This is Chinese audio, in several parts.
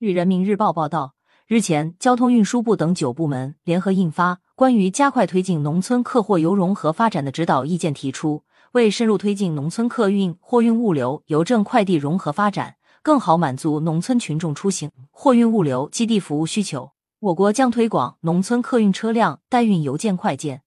据人民日报报道，日前，交通运输部等九部门联合印发《关于加快推进农村客货邮融合发展的指导意见》，提出为深入推进农村客运、货运物流、邮政快递融合发展，更好满足农村群众出行、货运物流基地服务需求，我国将推广农村客运车辆代运邮件快件。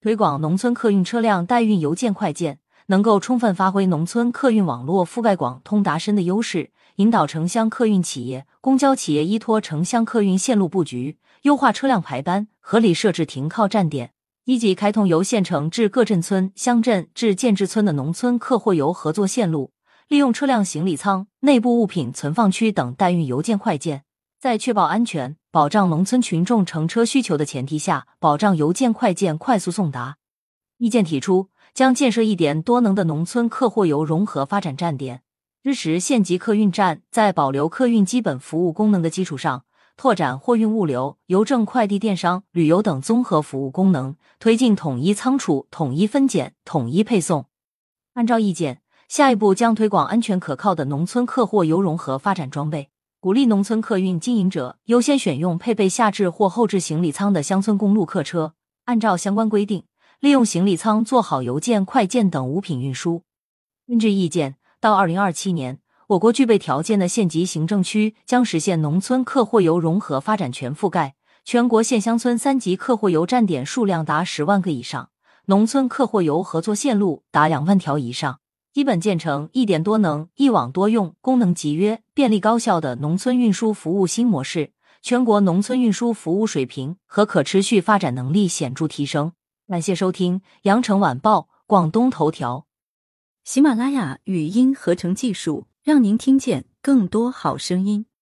推广农村客运车辆代运邮件快件，能够充分发挥农村客运网络覆盖广、通达深的优势，引导城乡客运企业、公交企业依托城乡客运线路布局，优化车辆排班，合理设置停靠站点，一级开通由县城至各镇村、乡镇至建制村的农村客货邮合作线路，利用车辆行李舱、内部物品存放区等代运邮件快件，在确保安全。保障农村群众乘车需求的前提下，保障邮件快件快速送达。意见提出，将建设一点多能的农村客货邮融合发展站点，支持县级客运站在保留客运基本服务功能的基础上，拓展货运物流、邮政快递、电商、旅游等综合服务功能，推进统一仓储、统一分拣、统一配送。按照意见，下一步将推广安全可靠的农村客货邮融合发展装备。鼓励农村客运经营者优先选用配备下置或后置行李舱的乡村公路客车，按照相关规定，利用行李舱做好邮件、快件等物品运输。根据意见，到二零二七年，我国具备条件的县级行政区将实现农村客货邮融合发展全覆盖，全国县乡村三级客货邮站点数量达十万个以上，农村客货邮合作线路达两万条以上。基本建成一点多能、一网多用、功能集约、便利高效的农村运输服务新模式，全国农村运输服务水平和可持续发展能力显著提升。感谢收听《羊城晚报》广东头条，喜马拉雅语音合成技术，让您听见更多好声音。